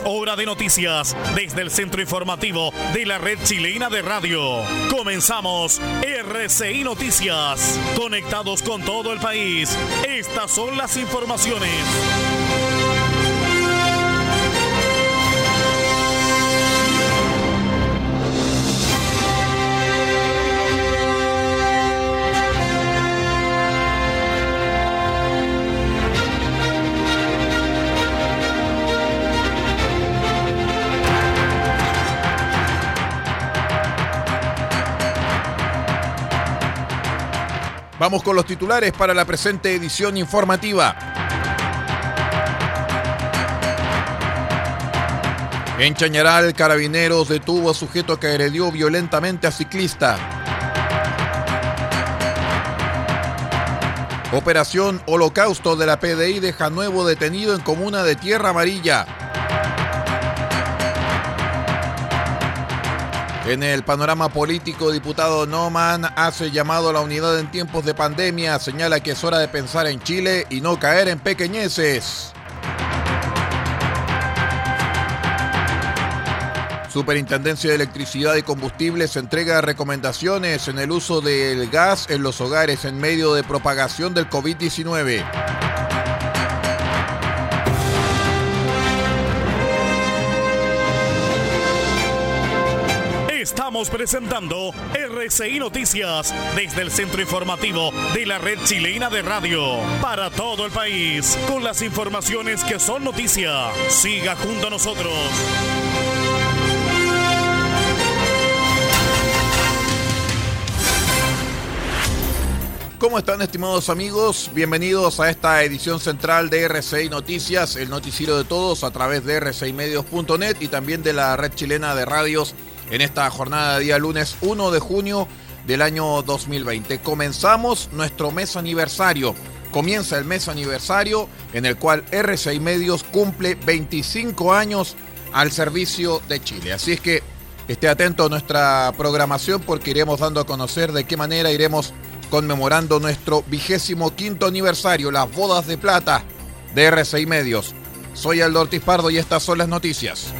Hora de noticias desde el centro informativo de la red chilena de radio. Comenzamos RCI Noticias. Conectados con todo el país. Estas son las informaciones. Vamos con los titulares para la presente edición informativa. En Chañaral, Carabineros detuvo a sujeto que agredió violentamente a ciclista. Operación Holocausto de la PDI deja nuevo detenido en comuna de Tierra Amarilla. En el panorama político, diputado Noman hace llamado a la unidad en tiempos de pandemia, señala que es hora de pensar en Chile y no caer en pequeñeces. Superintendencia de Electricidad y Combustibles entrega recomendaciones en el uso del gas en los hogares en medio de propagación del COVID-19. Presentando RCI Noticias desde el centro informativo de la red chilena de radio para todo el país con las informaciones que son noticia. Siga junto a nosotros. ¿Cómo están estimados amigos? Bienvenidos a esta edición central de RCI Noticias, el noticiero de todos a través de rcimedios.net y también de la red chilena de radios en esta jornada de día lunes 1 de junio del año 2020. Comenzamos nuestro mes aniversario. Comienza el mes aniversario en el cual RCI Medios cumple 25 años al servicio de Chile. Así es que esté atento a nuestra programación porque iremos dando a conocer de qué manera iremos conmemorando nuestro vigésimo quinto aniversario, las bodas de plata de RCI Medios. Soy Aldo Ortiz Pardo y estas son las noticias.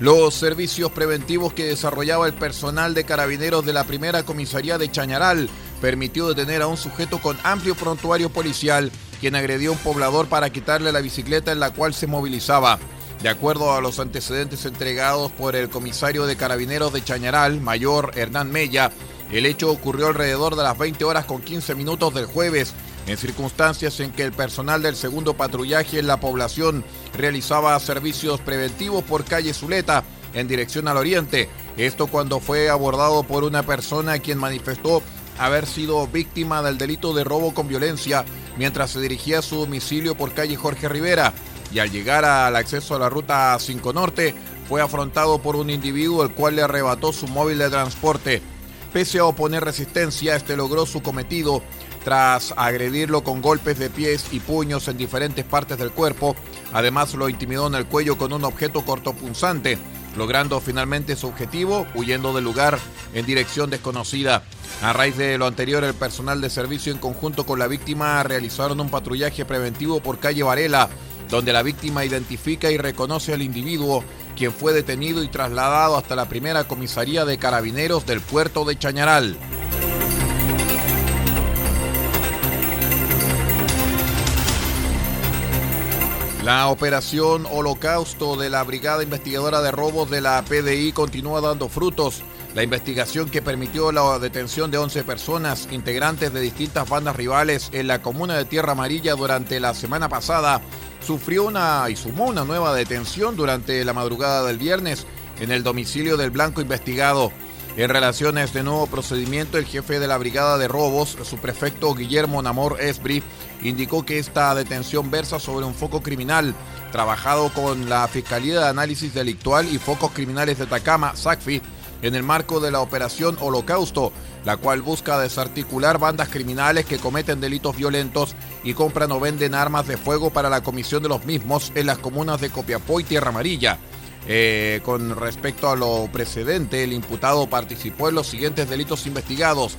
Los servicios preventivos que desarrollaba el personal de carabineros de la primera comisaría de Chañaral permitió detener a un sujeto con amplio prontuario policial, quien agredió a un poblador para quitarle la bicicleta en la cual se movilizaba. De acuerdo a los antecedentes entregados por el comisario de carabineros de Chañaral, mayor Hernán Mella, el hecho ocurrió alrededor de las 20 horas con 15 minutos del jueves, en circunstancias en que el personal del segundo patrullaje en la población realizaba servicios preventivos por calle Zuleta en dirección al oriente. Esto cuando fue abordado por una persona quien manifestó haber sido víctima del delito de robo con violencia mientras se dirigía a su domicilio por calle Jorge Rivera y al llegar al acceso a la ruta 5 Norte fue afrontado por un individuo el cual le arrebató su móvil de transporte. Pese a oponer resistencia, este logró su cometido tras agredirlo con golpes de pies y puños en diferentes partes del cuerpo. Además lo intimidó en el cuello con un objeto cortopunzante, logrando finalmente su objetivo, huyendo del lugar en dirección desconocida. A raíz de lo anterior, el personal de servicio en conjunto con la víctima realizaron un patrullaje preventivo por calle Varela, donde la víctima identifica y reconoce al individuo, quien fue detenido y trasladado hasta la primera comisaría de carabineros del puerto de Chañaral. La operación Holocausto de la Brigada Investigadora de Robos de la PDI continúa dando frutos. La investigación que permitió la detención de 11 personas integrantes de distintas bandas rivales en la comuna de Tierra Amarilla durante la semana pasada sufrió una y sumó una nueva detención durante la madrugada del viernes en el domicilio del blanco investigado. En relación a este nuevo procedimiento, el jefe de la Brigada de Robos, su prefecto Guillermo Namor Esbri, indicó que esta detención versa sobre un foco criminal trabajado con la Fiscalía de Análisis Delictual y Focos Criminales de Atacama, SACFI, en el marco de la Operación Holocausto, la cual busca desarticular bandas criminales que cometen delitos violentos y compran o venden armas de fuego para la comisión de los mismos en las comunas de Copiapó y Tierra Amarilla. Eh, con respecto a lo precedente, el imputado participó en los siguientes delitos investigados.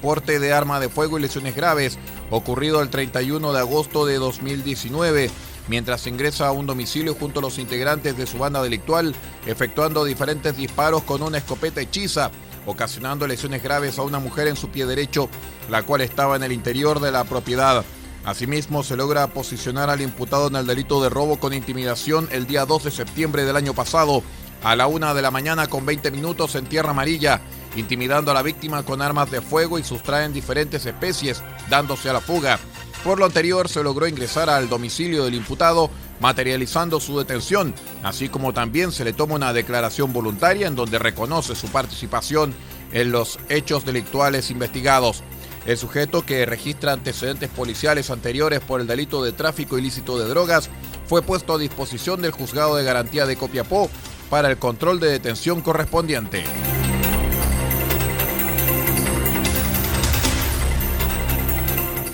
Porte de arma de fuego y lesiones graves, ocurrido el 31 de agosto de 2019, mientras ingresa a un domicilio junto a los integrantes de su banda delictual, efectuando diferentes disparos con una escopeta hechiza, ocasionando lesiones graves a una mujer en su pie derecho, la cual estaba en el interior de la propiedad. Asimismo, se logra posicionar al imputado en el delito de robo con intimidación el día 2 de septiembre del año pasado, a la una de la mañana con 20 minutos en Tierra Amarilla, intimidando a la víctima con armas de fuego y sustraen diferentes especies, dándose a la fuga. Por lo anterior, se logró ingresar al domicilio del imputado, materializando su detención, así como también se le toma una declaración voluntaria en donde reconoce su participación en los hechos delictuales investigados. El sujeto que registra antecedentes policiales anteriores por el delito de tráfico ilícito de drogas fue puesto a disposición del juzgado de garantía de Copiapó para el control de detención correspondiente.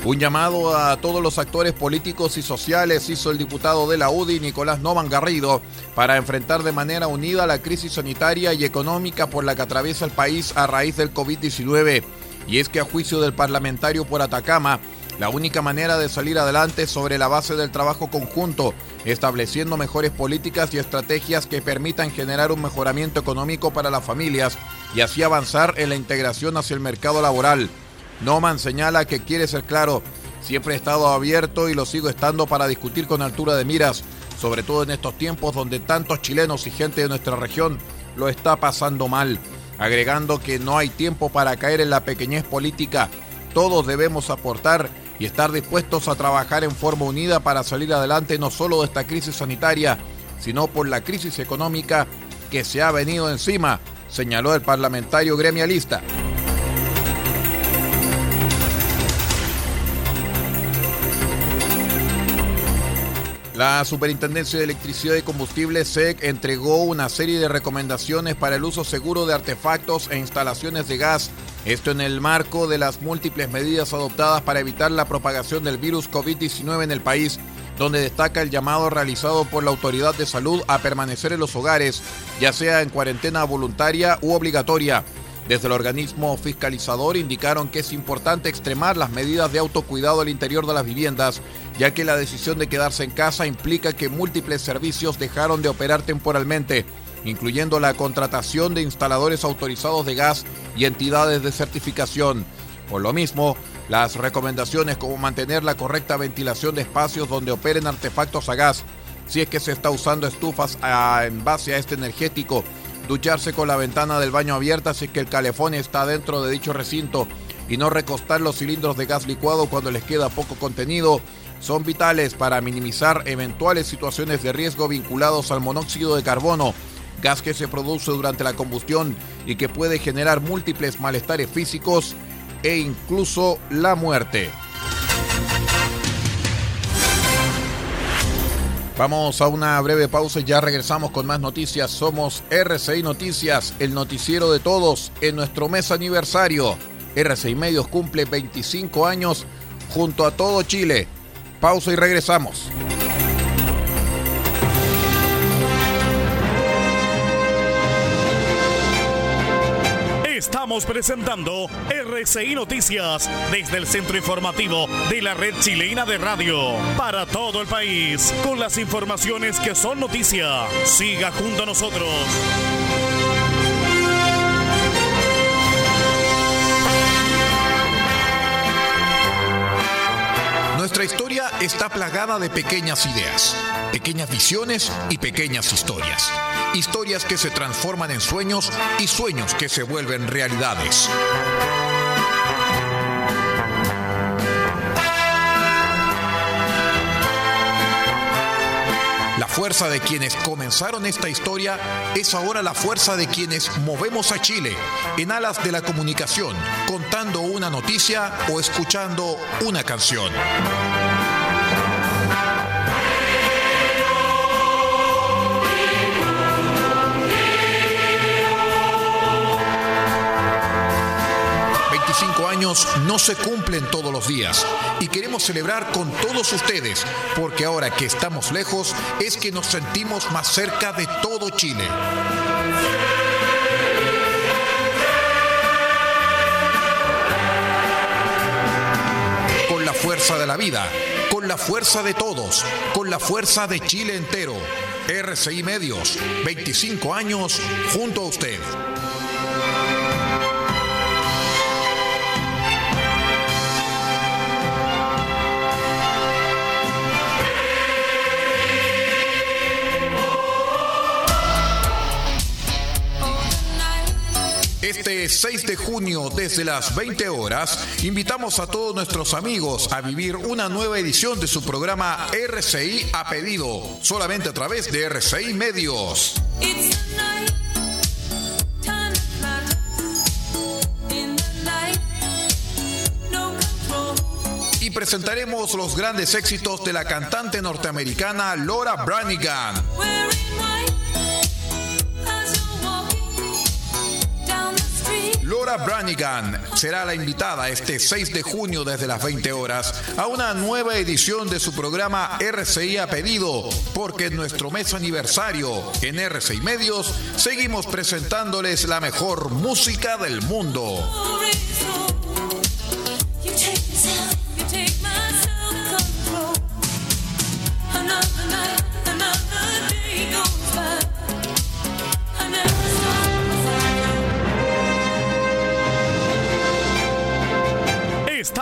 Un llamado a todos los actores políticos y sociales hizo el diputado de la UDI, Nicolás Novan Garrido, para enfrentar de manera unida la crisis sanitaria y económica por la que atraviesa el país a raíz del COVID-19. Y es que a juicio del parlamentario por Atacama, la única manera de salir adelante es sobre la base del trabajo conjunto, estableciendo mejores políticas y estrategias que permitan generar un mejoramiento económico para las familias y así avanzar en la integración hacia el mercado laboral. Noman señala que quiere ser claro, siempre he estado abierto y lo sigo estando para discutir con altura de miras, sobre todo en estos tiempos donde tantos chilenos y gente de nuestra región lo está pasando mal, agregando que no hay tiempo para caer en la pequeñez política, todos debemos aportar y estar dispuestos a trabajar en forma unida para salir adelante no solo de esta crisis sanitaria, sino por la crisis económica que se ha venido encima, señaló el parlamentario gremialista. La Superintendencia de Electricidad y Combustible SEC entregó una serie de recomendaciones para el uso seguro de artefactos e instalaciones de gas, esto en el marco de las múltiples medidas adoptadas para evitar la propagación del virus COVID-19 en el país, donde destaca el llamado realizado por la Autoridad de Salud a permanecer en los hogares, ya sea en cuarentena voluntaria u obligatoria. Desde el organismo fiscalizador indicaron que es importante extremar las medidas de autocuidado al interior de las viviendas, ya que la decisión de quedarse en casa implica que múltiples servicios dejaron de operar temporalmente, incluyendo la contratación de instaladores autorizados de gas y entidades de certificación. Por lo mismo, las recomendaciones como mantener la correcta ventilación de espacios donde operen artefactos a gas, si es que se está usando estufas en base a este energético, ducharse con la ventana del baño abierta si es que el calefón está dentro de dicho recinto y no recostar los cilindros de gas licuado cuando les queda poco contenido son vitales para minimizar eventuales situaciones de riesgo vinculados al monóxido de carbono, gas que se produce durante la combustión y que puede generar múltiples malestares físicos e incluso la muerte. Vamos a una breve pausa y ya regresamos con más noticias. Somos RCI Noticias, el noticiero de todos en nuestro mes aniversario. RCI Medios cumple 25 años junto a todo Chile. Pausa y regresamos. Estamos presentando RCI Noticias desde el centro informativo de la red chilena de radio para todo el país con las informaciones que son noticia. Siga junto a nosotros. Nuestra historia está plagada de pequeñas ideas, pequeñas visiones y pequeñas historias. Historias que se transforman en sueños y sueños que se vuelven realidades. fuerza de quienes comenzaron esta historia es ahora la fuerza de quienes movemos a Chile en alas de la comunicación, contando una noticia o escuchando una canción. 25 años no se cumplen todos los días y queremos celebrar con todos ustedes porque ahora que estamos lejos es que nos sentimos más cerca de todo Chile. Con la fuerza de la vida, con la fuerza de todos, con la fuerza de Chile entero. RCI Medios, 25 años junto a usted. Este 6 de junio, desde las 20 horas, invitamos a todos nuestros amigos a vivir una nueva edición de su programa RCI a pedido, solamente a través de RCI Medios. Y presentaremos los grandes éxitos de la cantante norteamericana Laura Branigan. Laura Branigan será la invitada este 6 de junio desde las 20 horas a una nueva edición de su programa RCI a pedido, porque en nuestro mes aniversario en RCI Medios seguimos presentándoles la mejor música del mundo.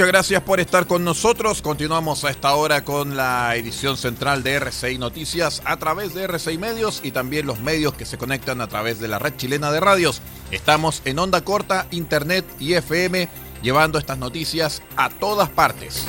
Muchas gracias por estar con nosotros. Continuamos a esta hora con la edición central de RCI Noticias a través de RCI Medios y también los medios que se conectan a través de la red chilena de radios. Estamos en onda corta, internet y FM llevando estas noticias a todas partes.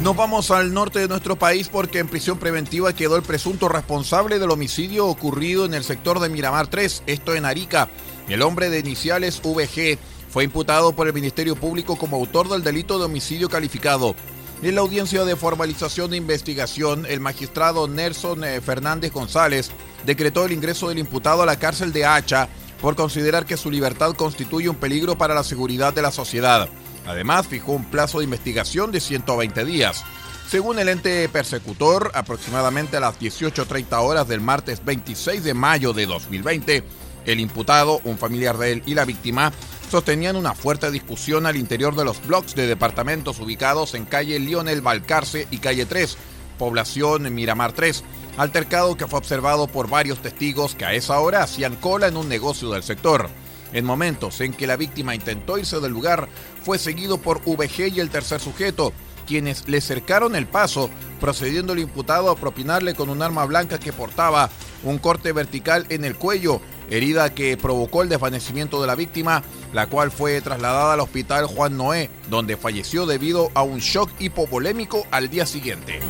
Nos vamos al norte de nuestro país porque en prisión preventiva quedó el presunto responsable del homicidio ocurrido en el sector de Miramar 3, esto en Arica. El hombre de iniciales VG fue imputado por el Ministerio Público como autor del delito de homicidio calificado. En la audiencia de formalización de investigación, el magistrado Nelson eh, Fernández González decretó el ingreso del imputado a la cárcel de Hacha por considerar que su libertad constituye un peligro para la seguridad de la sociedad. Además, fijó un plazo de investigación de 120 días. Según el ente persecutor, aproximadamente a las 18.30 horas del martes 26 de mayo de 2020, el imputado, un familiar de él y la víctima sostenían una fuerte discusión al interior de los bloques de departamentos ubicados en calle Lionel Balcarce y calle 3, población Miramar 3, altercado que fue observado por varios testigos que a esa hora hacían cola en un negocio del sector. En momentos en que la víctima intentó irse del lugar, fue seguido por VG y el tercer sujeto, quienes le cercaron el paso, procediendo el imputado a propinarle con un arma blanca que portaba un corte vertical en el cuello, herida que provocó el desvanecimiento de la víctima, la cual fue trasladada al hospital Juan Noé, donde falleció debido a un shock hipovolémico al día siguiente.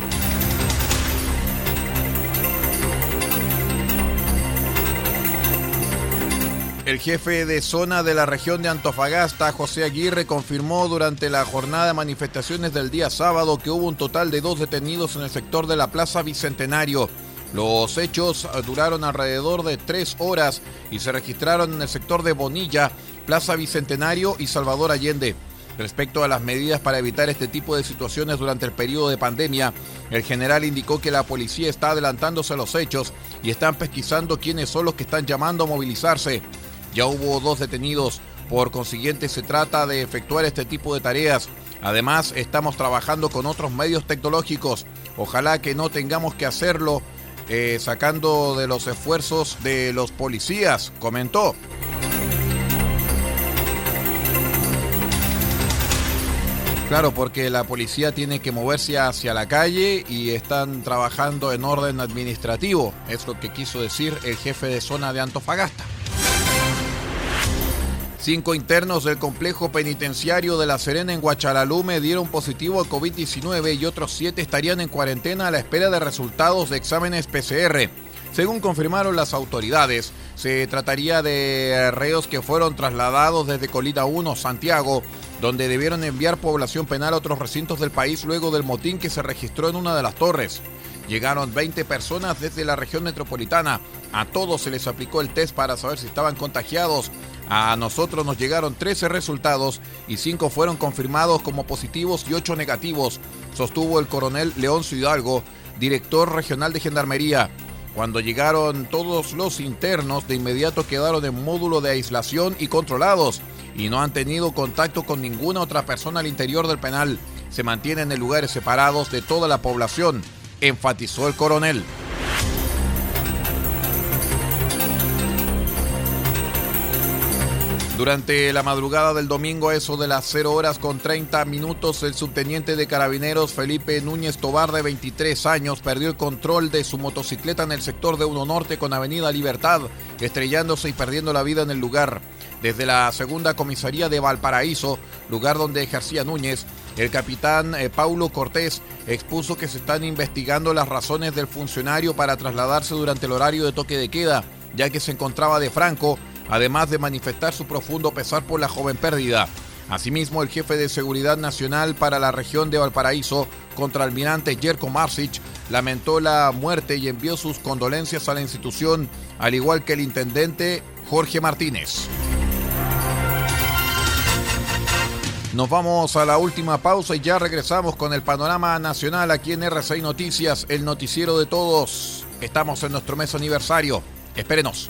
El jefe de zona de la región de Antofagasta, José Aguirre, confirmó durante la jornada de manifestaciones del día sábado que hubo un total de dos detenidos en el sector de la Plaza Bicentenario. Los hechos duraron alrededor de tres horas y se registraron en el sector de Bonilla, Plaza Bicentenario y Salvador Allende. Respecto a las medidas para evitar este tipo de situaciones durante el periodo de pandemia, el general indicó que la policía está adelantándose a los hechos y están pesquisando quiénes son los que están llamando a movilizarse. Ya hubo dos detenidos, por consiguiente se trata de efectuar este tipo de tareas. Además, estamos trabajando con otros medios tecnológicos. Ojalá que no tengamos que hacerlo eh, sacando de los esfuerzos de los policías, comentó. Claro, porque la policía tiene que moverse hacia la calle y están trabajando en orden administrativo, es lo que quiso decir el jefe de zona de Antofagasta. Cinco internos del complejo penitenciario de La Serena en Guachalalume dieron positivo a COVID-19 y otros siete estarían en cuarentena a la espera de resultados de exámenes PCR. Según confirmaron las autoridades, se trataría de reos que fueron trasladados desde Colita 1, Santiago, donde debieron enviar población penal a otros recintos del país luego del motín que se registró en una de las torres. Llegaron 20 personas desde la región metropolitana. A todos se les aplicó el test para saber si estaban contagiados. A nosotros nos llegaron 13 resultados y 5 fueron confirmados como positivos y 8 negativos, sostuvo el coronel León Hidalgo, director regional de Gendarmería. Cuando llegaron todos los internos, de inmediato quedaron en módulo de aislación y controlados y no han tenido contacto con ninguna otra persona al interior del penal. Se mantienen en lugares separados de toda la población, enfatizó el coronel. Durante la madrugada del domingo, eso de las 0 horas con 30 minutos, el subteniente de carabineros Felipe Núñez Tobar, de 23 años, perdió el control de su motocicleta en el sector de Uno Norte con Avenida Libertad, estrellándose y perdiendo la vida en el lugar. Desde la segunda comisaría de Valparaíso, lugar donde ejercía Núñez, el capitán eh, Paulo Cortés expuso que se están investigando las razones del funcionario para trasladarse durante el horario de toque de queda, ya que se encontraba de Franco además de manifestar su profundo pesar por la joven pérdida. Asimismo, el jefe de Seguridad Nacional para la región de Valparaíso, contraalmirante Jerko Marsic, lamentó la muerte y envió sus condolencias a la institución, al igual que el intendente Jorge Martínez. Nos vamos a la última pausa y ya regresamos con el panorama nacional aquí en RCI Noticias, el noticiero de todos. Estamos en nuestro mes aniversario. Espérenos.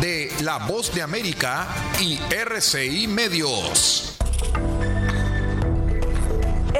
de La Voz de América y RCI Medios.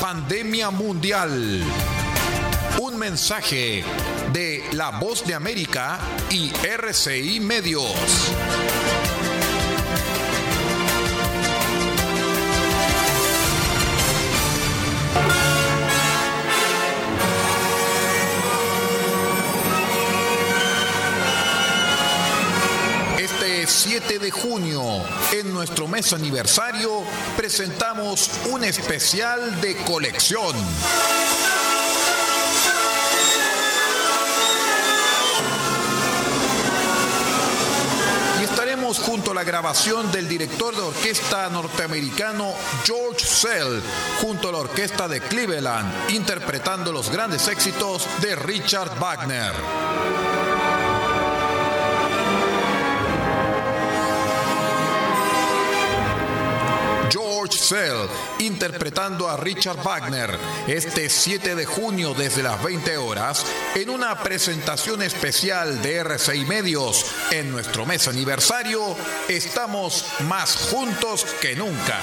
Pandemia mundial. Un mensaje de La Voz de América y RCI Medios. 7 de junio, en nuestro mes aniversario, presentamos un especial de colección. Y estaremos junto a la grabación del director de orquesta norteamericano George Sell, junto a la orquesta de Cleveland, interpretando los grandes éxitos de Richard Wagner. Interpretando a Richard Wagner este 7 de junio desde las 20 horas en una presentación especial de RCI Medios en nuestro mes aniversario. Estamos más juntos que nunca.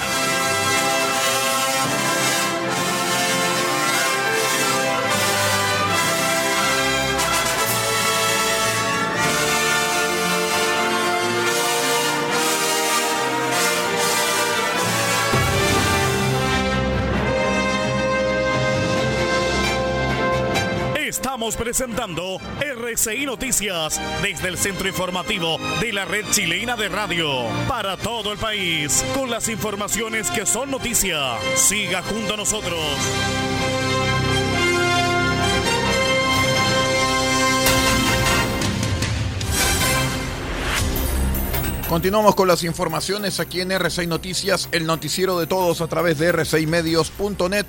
Presentando RCI Noticias desde el centro informativo de la red chilena de radio para todo el país con las informaciones que son noticia. Siga junto a nosotros. Continuamos con las informaciones aquí en R6 Noticias, el noticiero de todos a través de r6medios.net.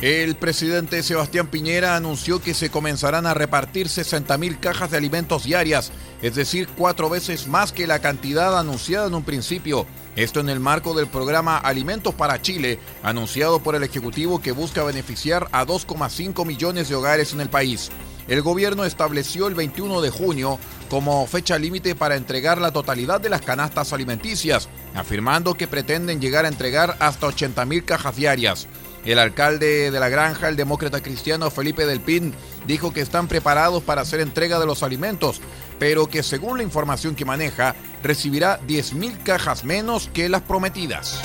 El presidente Sebastián Piñera anunció que se comenzarán a repartir 60.000 cajas de alimentos diarias, es decir, cuatro veces más que la cantidad anunciada en un principio. Esto en el marco del programa Alimentos para Chile, anunciado por el Ejecutivo que busca beneficiar a 2,5 millones de hogares en el país el gobierno estableció el 21 de junio como fecha límite para entregar la totalidad de las canastas alimenticias, afirmando que pretenden llegar a entregar hasta 80.000 cajas diarias. El alcalde de la granja, el demócrata cristiano Felipe Del Pin, dijo que están preparados para hacer entrega de los alimentos, pero que según la información que maneja, recibirá 10.000 cajas menos que las prometidas.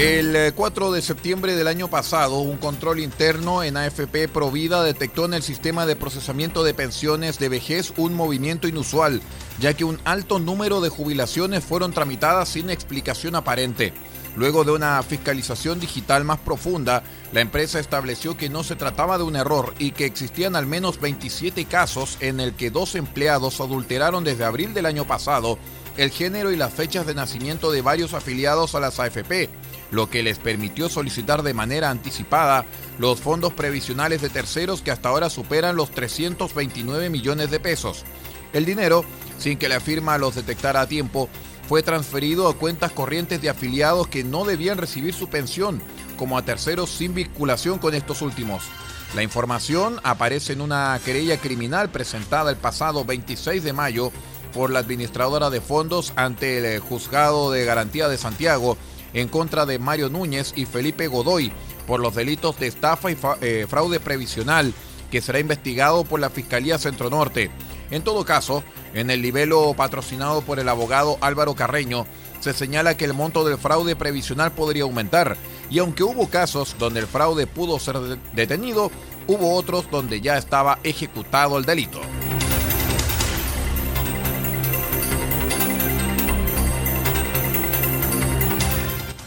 El 4 eh, de septiembre del año pasado, un control interno en AFP Provida detectó en el sistema de procesamiento de pensiones de vejez un movimiento inusual, ya que un alto número de jubilaciones fueron tramitadas sin explicación aparente. Luego de una fiscalización digital más profunda, la empresa estableció que no se trataba de un error y que existían al menos 27 casos en el que dos empleados adulteraron desde abril del año pasado el género y las fechas de nacimiento de varios afiliados a las AFP lo que les permitió solicitar de manera anticipada los fondos previsionales de terceros que hasta ahora superan los 329 millones de pesos. El dinero, sin que la firma los detectara a tiempo, fue transferido a cuentas corrientes de afiliados que no debían recibir su pensión, como a terceros sin vinculación con estos últimos. La información aparece en una querella criminal presentada el pasado 26 de mayo por la administradora de fondos ante el Juzgado de Garantía de Santiago en contra de Mario Núñez y Felipe Godoy por los delitos de estafa y eh, fraude previsional que será investigado por la Fiscalía Centro Norte. En todo caso, en el libelo patrocinado por el abogado Álvaro Carreño, se señala que el monto del fraude previsional podría aumentar, y aunque hubo casos donde el fraude pudo ser detenido, hubo otros donde ya estaba ejecutado el delito.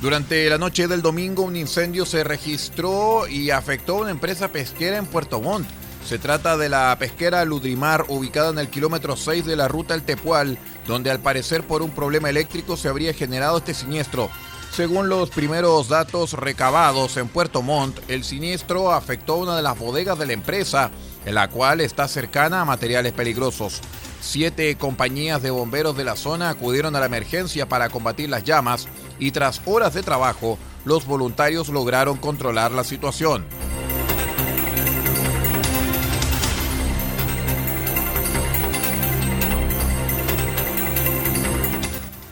Durante la noche del domingo un incendio se registró y afectó a una empresa pesquera en Puerto Montt. Se trata de la pesquera Ludrimar, ubicada en el kilómetro 6 de la ruta El Tepual, donde al parecer por un problema eléctrico se habría generado este siniestro. Según los primeros datos recabados en Puerto Montt, el siniestro afectó una de las bodegas de la empresa, en la cual está cercana a materiales peligrosos. Siete compañías de bomberos de la zona acudieron a la emergencia para combatir las llamas y tras horas de trabajo, los voluntarios lograron controlar la situación.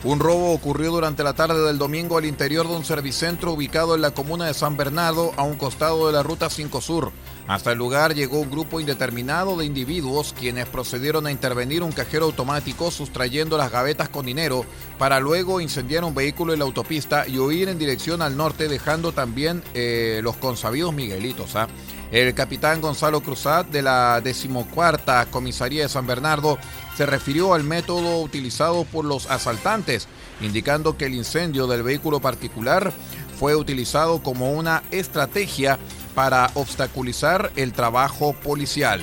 Un robo ocurrió durante la tarde del domingo al interior de un servicentro ubicado en la comuna de San Bernardo, a un costado de la Ruta 5 Sur. Hasta el lugar llegó un grupo indeterminado de individuos quienes procedieron a intervenir un cajero automático sustrayendo las gavetas con dinero para luego incendiar un vehículo en la autopista y huir en dirección al norte dejando también eh, los consabidos Miguelitos. ¿ah? El capitán Gonzalo Cruzat de la decimocuarta comisaría de San Bernardo se refirió al método utilizado por los asaltantes, indicando que el incendio del vehículo particular fue utilizado como una estrategia para obstaculizar el trabajo policial.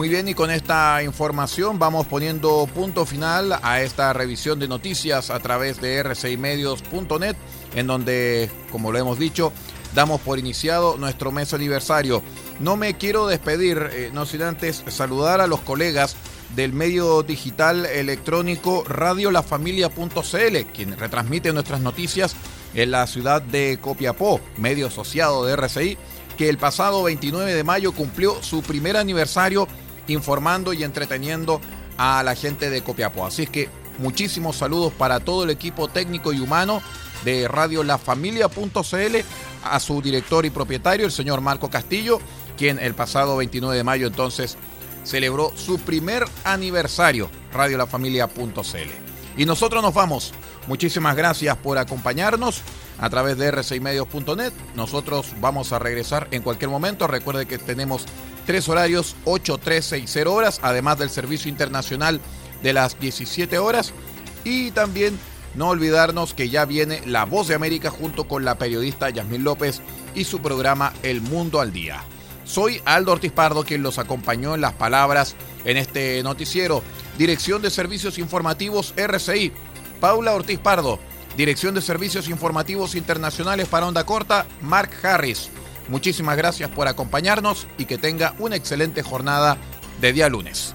Muy bien, y con esta información vamos poniendo punto final a esta revisión de noticias a través de r6medios.net, en donde, como lo hemos dicho, damos por iniciado nuestro mes aniversario. No me quiero despedir, eh, no sin antes saludar a los colegas del medio digital electrónico radiolafamilia.cl, quien retransmite nuestras noticias en la ciudad de Copiapó, medio asociado de RCI, que el pasado 29 de mayo cumplió su primer aniversario informando y entreteniendo a la gente de Copiapó. Así es que muchísimos saludos para todo el equipo técnico y humano de radiolafamilia.cl, a su director y propietario, el señor Marco Castillo, quien el pasado 29 de mayo entonces celebró su primer aniversario, radiolafamilia.cl. Y nosotros nos vamos. Muchísimas gracias por acompañarnos a través de r6medios.net. Nosotros vamos a regresar en cualquier momento. Recuerde que tenemos tres horarios, 8, 3, 6, 0 horas, además del servicio internacional de las 17 horas. Y también no olvidarnos que ya viene La Voz de América junto con la periodista Yasmín López y su programa El Mundo al Día. Soy Aldo Ortiz Pardo quien los acompañó en las palabras en este noticiero. Dirección de Servicios Informativos RCI, Paula Ortiz Pardo. Dirección de Servicios Informativos Internacionales para Onda Corta, Mark Harris. Muchísimas gracias por acompañarnos y que tenga una excelente jornada de día lunes.